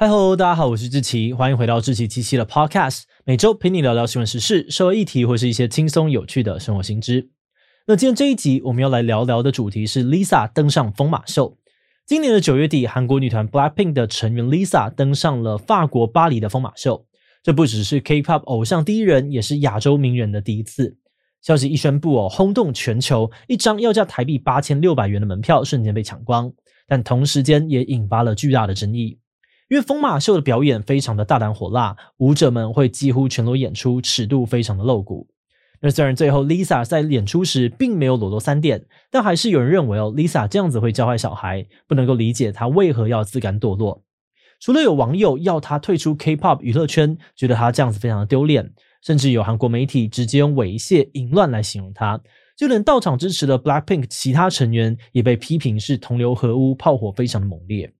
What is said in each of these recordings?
嗨喽，大家好，我是志奇，欢迎回到志奇七七的 Podcast，每周陪你聊聊新闻时事、社会议题或是一些轻松有趣的生活新知。那今天这一集我们要来聊聊的主题是 Lisa 登上疯马秀。今年的九月底，韩国女团 Blackpink 的成员 Lisa 登上了法国巴黎的疯马秀，这不只是 K-pop 偶像第一人，也是亚洲名人的第一次。消息一宣布哦，轰动全球，一张要价台币八千六百元的门票瞬间被抢光，但同时间也引发了巨大的争议。因为疯马秀的表演非常的大胆火辣，舞者们会几乎全裸演出，尺度非常的露骨。那虽然最后 Lisa 在演出时并没有裸露三点，但还是有人认为哦，Lisa 这样子会教坏小孩，不能够理解她为何要自甘堕落。除了有网友要她退出 K-pop 娱乐圈，觉得她这样子非常的丢脸，甚至有韩国媒体直接用猥亵、淫乱来形容她，就连到场支持的 Blackpink 其他成员也被批评是同流合污，炮火非常的猛烈。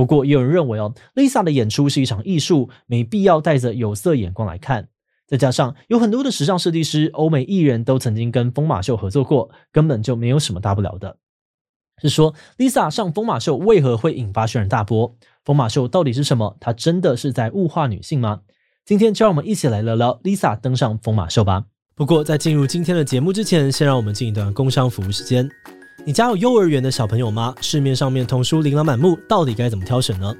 不过，也有人认为哦，Lisa 的演出是一场艺术，没必要带着有色眼光来看。再加上有很多的时尚设计师、欧美艺人都曾经跟疯马秀合作过，根本就没有什么大不了的。是说，Lisa 上疯马秀为何会引发轩然大波？疯马秀到底是什么？它真的是在物化女性吗？今天就让我们一起来聊聊 Lisa 登上疯马秀吧。不过，在进入今天的节目之前，先让我们进一段工商服务时间。你家有幼儿园的小朋友吗？市面上面童书琳琅满目，到底该怎么挑选呢？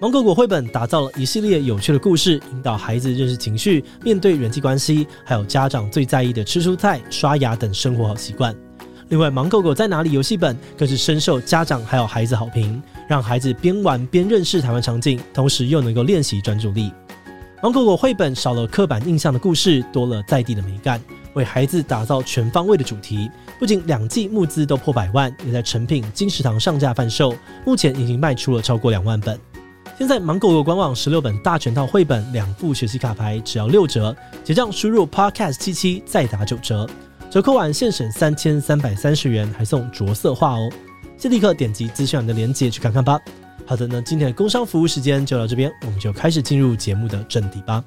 芒果果绘本打造了一系列有趣的故事，引导孩子认识情绪，面对人际关系，还有家长最在意的吃蔬菜、刷牙等生活好习惯。另外，芒果果在哪里游戏本更是深受家长还有孩子好评，让孩子边玩边认识台湾场景，同时又能够练习专注力。芒果果绘本少了刻板印象的故事，多了在地的美感。为孩子打造全方位的主题，不仅两季募资都破百万，也在成品、金石堂上架贩售，目前已经卖出了超过两万本。现在芒狗狗官网十六本大全套绘本，两副学习卡牌只要六折，结账输入 podcast 七七再打九折，折扣完现省三千三百三十元，还送着色画哦！先立刻点击资讯栏的链接去看看吧。好的，那今天的工商服务时间就到这边，我们就开始进入节目的正题吧。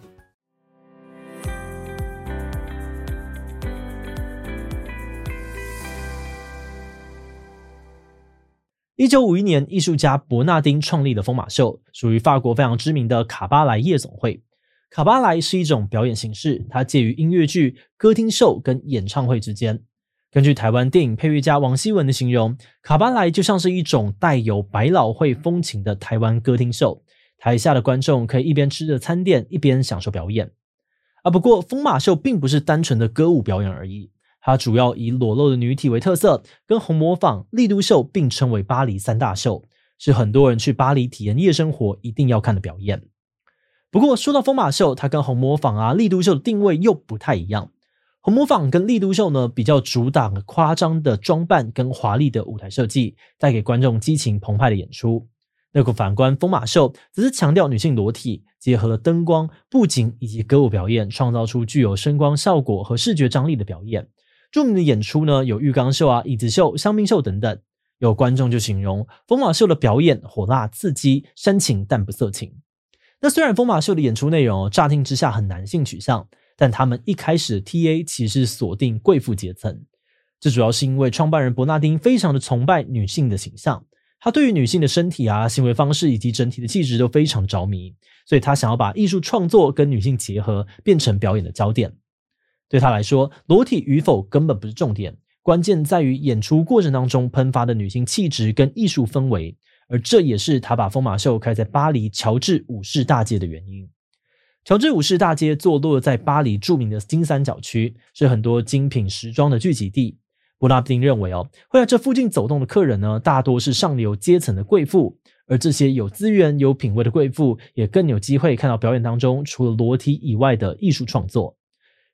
一九五一年，艺术家伯纳丁创立的疯马秀，属于法国非常知名的卡巴莱夜总会。卡巴莱是一种表演形式，它介于音乐剧、歌厅秀跟演唱会之间。根据台湾电影配乐家王希文的形容，卡巴莱就像是一种带有百老汇风情的台湾歌厅秀，台下的观众可以一边吃着餐点，一边享受表演。啊，不过疯马秀并不是单纯的歌舞表演而已。它主要以裸露的女体为特色，跟红模坊、丽都秀并称为巴黎三大秀，是很多人去巴黎体验夜生活一定要看的表演。不过说到疯马秀，它跟红模坊啊、丽都秀的定位又不太一样。红模坊跟丽都秀呢，比较主打夸张的装扮跟华丽的舞台设计，带给观众激情澎湃的演出。那个反观疯马秀，则是强调女性裸体，结合了灯光、布景以及歌舞表演，创造出具有声光效果和视觉张力的表演。著名的演出呢，有浴缸秀啊、椅子秀、香槟秀等等。有观众就形容疯马秀的表演火辣刺激、煽情但不色情。那虽然疯马秀的演出内容乍听之下很男性取向，但他们一开始 TA 其实锁定贵妇阶层。这主要是因为创办人伯纳丁非常的崇拜女性的形象，他对于女性的身体啊、行为方式以及整体的气质都非常着迷，所以他想要把艺术创作跟女性结合，变成表演的焦点。对他来说，裸体与否根本不是重点，关键在于演出过程当中喷发的女性气质跟艺术氛围，而这也是他把疯马秀开在巴黎乔治五世大街的原因。乔治五世大街坐落在巴黎著名的金三角区，是很多精品时装的聚集地。伯纳丁认为，哦，会在这附近走动的客人呢，大多是上流阶层的贵妇，而这些有资源、有品味的贵妇，也更有机会看到表演当中除了裸体以外的艺术创作。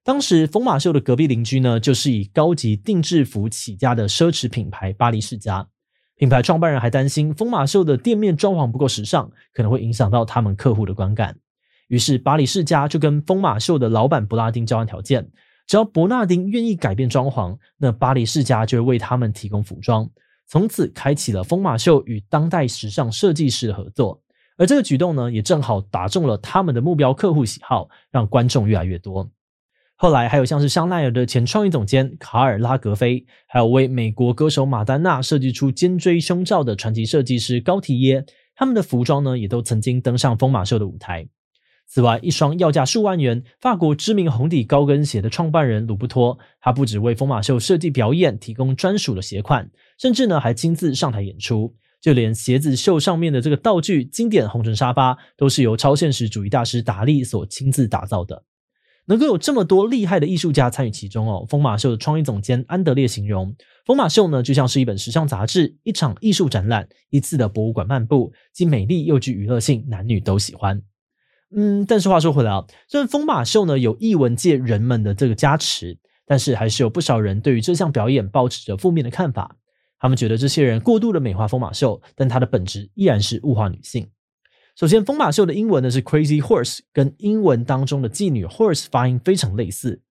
当时疯马秀的隔壁邻居呢，就是以高级定制服起家的奢侈品牌巴黎世家。品牌创办人还担心疯马秀的店面装潢不够时尚，可能会影响到他们客户的观感。于是巴黎世家就跟疯马秀的老板伯纳丁交换条件：只要伯纳丁愿意改变装潢，那巴黎世家就会为他们提供服装。从此开启了疯马秀与当代时尚设计师的合作。而这个举动呢，也正好打中了他们的目标客户喜好，让观众越来越多。后来还有像是香奈儿的前创意总监卡尔拉格菲，还有为美国歌手马丹娜设计出肩锥胸罩的传奇设计师高缇耶，他们的服装呢，也都曾经登上疯马秀的舞台。此外，一双要价数万元、法国知名红底高跟鞋的创办人鲁布托，他不只为疯马秀设计表演提供专属的鞋款，甚至呢还亲自上台演出。就连鞋子秀上面的这个道具经典红尘沙发，都是由超现实主义大师达利所亲自打造的。能够有这么多厉害的艺术家参与其中哦，疯马秀的创意总监安德烈形容，疯马秀呢就像是一本时尚杂志，一场艺术展览，一次的博物馆漫步，既美丽又具娱乐性，男女都喜欢。嗯，但是话说回来啊，虽然疯马秀呢有艺文界人们的这个加持，但是还是有不少人对于这项表演抱持着负面的看法。他们觉得这些人过度的美化疯马秀，但它的本质依然是物化女性。首先，疯马秀的英文呢是 Crazy Horse，跟英文当中的妓女 Horse 发音非常类似。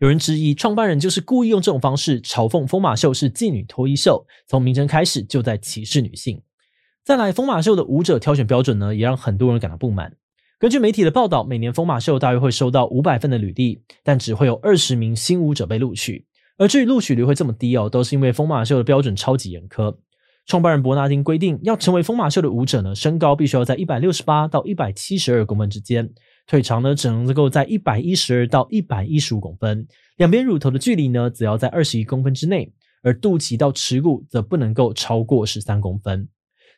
有人质疑创办人就是故意用这种方式嘲讽疯马秀是妓女脱衣秀，从名称开始就在歧视女性。再来，疯马秀的舞者挑选标准呢，也让很多人感到不满。根据媒体的报道，每年疯马秀大约会收到五百份的履历，但只会有二十名新舞者被录取。而至于录取率会这么低哦，都是因为疯马秀的标准超级严苛。创办人伯纳丁规定，要成为疯马秀的舞者呢，身高必须要在一百六十八到一百七十二公分之间，腿长呢只能够在一百一十二到一百一十五公分，两边乳头的距离呢只要在二十一公分之内，而肚脐到耻骨则不能够超过十三公分。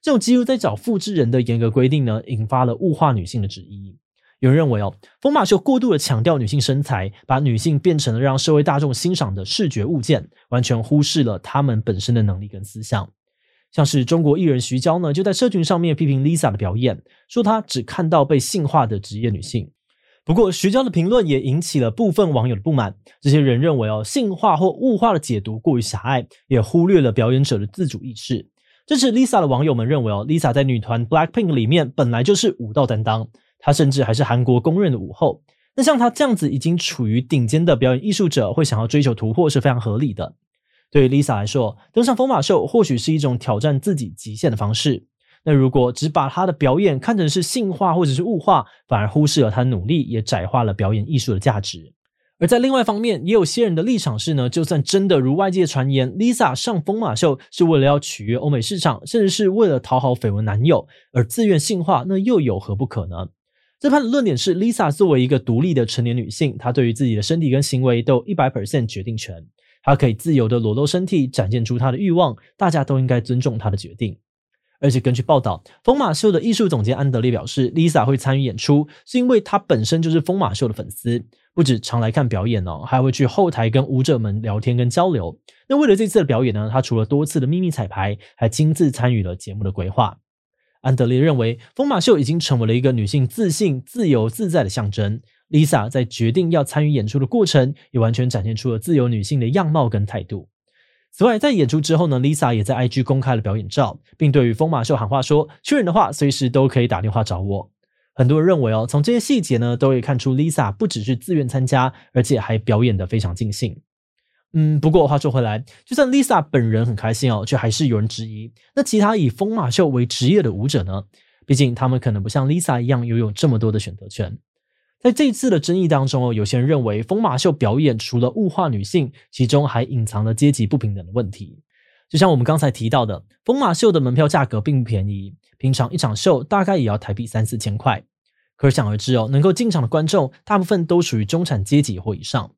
这种几乎在找复制人的严格规定呢，引发了物化女性的质疑。有人认为哦，疯马秀过度的强调女性身材，把女性变成了让社会大众欣赏的视觉物件，完全忽视了她们本身的能力跟思想。像是中国艺人徐娇呢，就在社群上面批评 Lisa 的表演，说她只看到被性化的职业女性。不过，徐娇的评论也引起了部分网友的不满。这些人认为哦，性化或物化的解读过于狭隘，也忽略了表演者的自主意识。支持 Lisa 的网友们认为哦，Lisa 在女团 Blackpink 里面本来就是舞蹈担当，她甚至还是韩国公认的舞后。那像她这样子已经处于顶尖的表演艺术者，会想要追求突破是非常合理的。对于 Lisa 来说，登上疯马秀或许是一种挑战自己极限的方式。那如果只把她的表演看成是性化或者是物化，反而忽视了她的努力，也窄化了表演艺术的价值。而在另外一方面，也有些人的立场是呢，就算真的如外界传言，Lisa 上疯马秀是为了要取悦欧美市场，甚至是为了讨好绯闻男友而自愿性化，那又有何不可呢？这番的论点是，Lisa 作为一个独立的成年女性，她对于自己的身体跟行为都有一百 percent 决定权。她可以自由的裸露身体，展现出她的欲望，大家都应该尊重她的决定。而且根据报道，疯马秀的艺术总监安德烈表示，Lisa 会参与演出，是因为她本身就是疯马秀的粉丝，不止常来看表演哦，还会去后台跟舞者们聊天跟交流。那为了这次的表演呢，她除了多次的秘密彩排，还亲自参与了节目的规划。安德烈认为，疯马秀已经成为了一个女性自信、自由自在的象征。Lisa 在决定要参与演出的过程，也完全展现出了自由女性的样貌跟态度。此外，在演出之后呢，Lisa 也在 IG 公开了表演照，并对于疯马秀喊话说：“确认的话，随时都可以打电话找我。”很多人认为哦，从这些细节呢，都可以看出 Lisa 不只是自愿参加，而且还表演的非常尽兴。嗯，不过话说回来，就算 Lisa 本人很开心哦，却还是有人质疑：那其他以疯马秀为职业的舞者呢？毕竟他们可能不像 Lisa 一样拥有这么多的选择权。在这次的争议当中哦，有些人认为疯马秀表演除了物化女性，其中还隐藏了阶级不平等的问题。就像我们刚才提到的，疯马秀的门票价格并不便宜，平常一场秀大概也要台币三四千块。可想而知哦，能够进场的观众大部分都属于中产阶级或以上。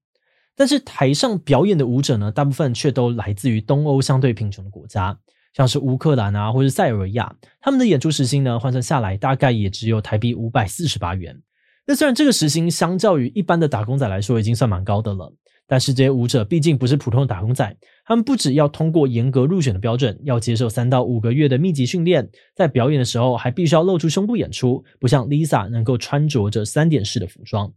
但是台上表演的舞者呢，大部分却都来自于东欧相对贫穷的国家，像是乌克兰啊，或是塞尔维亚，他们的演出时薪呢，换算下来大概也只有台币五百四十八元。那虽然这个时薪相较于一般的打工仔来说已经算蛮高的了，但是这些舞者毕竟不是普通的打工仔，他们不只要通过严格入选的标准，要接受三到五个月的密集训练，在表演的时候还必须要露出胸部演出，不像 Lisa 能够穿着着三点式的服装。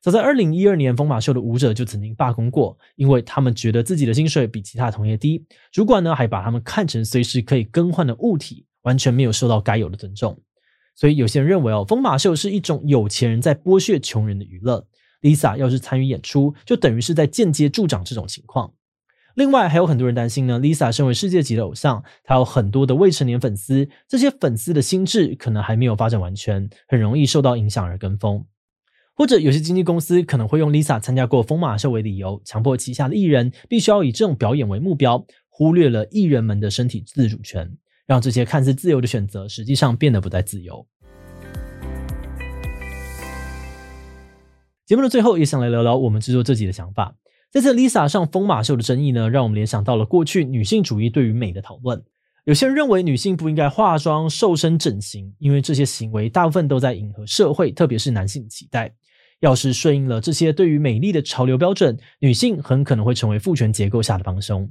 早在二零一二年，疯马秀的舞者就曾经罢工过，因为他们觉得自己的薪水比其他同业低，主管呢还把他们看成随时可以更换的物体，完全没有受到该有的尊重。所以有些人认为哦，疯马秀是一种有钱人在剥削穷人的娱乐。Lisa 要是参与演出，就等于是在间接助长这种情况。另外，还有很多人担心呢，Lisa 身为世界级的偶像，她有很多的未成年粉丝，这些粉丝的心智可能还没有发展完全，很容易受到影响而跟风。或者有些经纪公司可能会用 Lisa 参加过疯马秀为理由，强迫旗下的艺人必须要以这种表演为目标，忽略了艺人们的身体自主权。让这些看似自由的选择，实际上变得不再自由。节目的最后，也想来聊聊我们制作自己的想法。这次 Lisa 上疯马秀的争议呢，让我们联想到了过去女性主义对于美的讨论。有些人认为女性不应该化妆、瘦身、整形，因为这些行为大部分都在迎合社会，特别是男性期待。要是顺应了这些对于美丽的潮流标准，女性很可能会成为父权结构下的帮凶。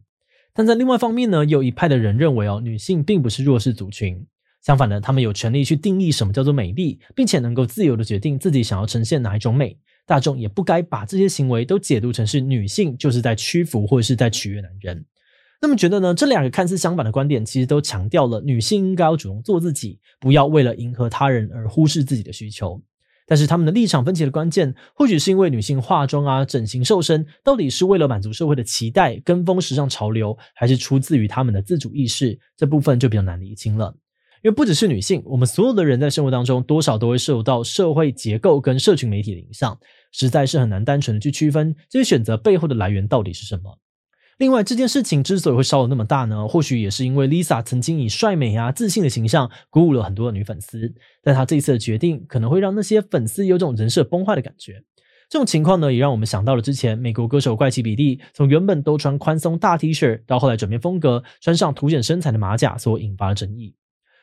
但在另外方面呢，有一派的人认为哦，女性并不是弱势族群，相反呢，她们有权利去定义什么叫做美丽，并且能够自由的决定自己想要呈现哪一种美。大众也不该把这些行为都解读成是女性就是在屈服或者是在取悦男人。那么觉得呢？这两个看似相反的观点，其实都强调了女性应该要主动做自己，不要为了迎合他人而忽视自己的需求。但是他们的立场分歧的关键，或许是因为女性化妆啊、整形、瘦身，到底是为了满足社会的期待、跟风时尚潮流，还是出自于他们的自主意识？这部分就比较难厘清了。因为不只是女性，我们所有的人在生活当中，多少都会受到社会结构跟社群媒体的影响，实在是很难单纯的去区分这些选择背后的来源到底是什么。另外，这件事情之所以会烧得那么大呢，或许也是因为 Lisa 曾经以帅美啊、自信的形象鼓舞了很多的女粉丝，但她这一次的决定可能会让那些粉丝有种人设崩坏的感觉。这种情况呢，也让我们想到了之前美国歌手怪奇比利从原本都穿宽松大 T 恤，到后来转变风格，穿上凸显身材的马甲所引发的争议。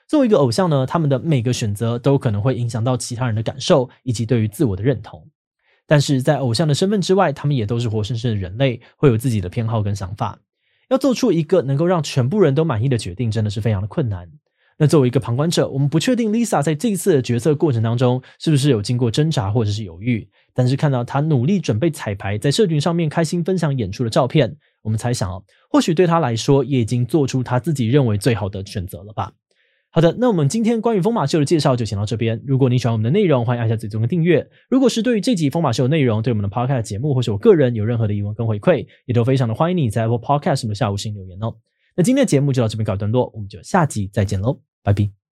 作为一个偶像呢，他们的每个选择都可能会影响到其他人的感受以及对于自我的认同。但是在偶像的身份之外，他们也都是活生生的人类，会有自己的偏好跟想法。要做出一个能够让全部人都满意的决定，真的是非常的困难。那作为一个旁观者，我们不确定 Lisa 在这一次的决策过程当中，是不是有经过挣扎或者是犹豫。但是看到她努力准备彩排，在社群上面开心分享演出的照片，我们猜想哦，或许对她来说，也已经做出她自己认为最好的选择了吧。好的，那我们今天关于疯马秀的介绍就先到这边。如果你喜欢我们的内容，欢迎按下最终的订阅。如果是对于这集疯马秀的内容，对我们的 Podcast 节目或是我个人有任何的疑问跟回馈，也都非常的欢迎你在 Apple Podcast 的下午星留言哦。那今天的节目就到这边告一段落，我们就下集再见喽，拜拜。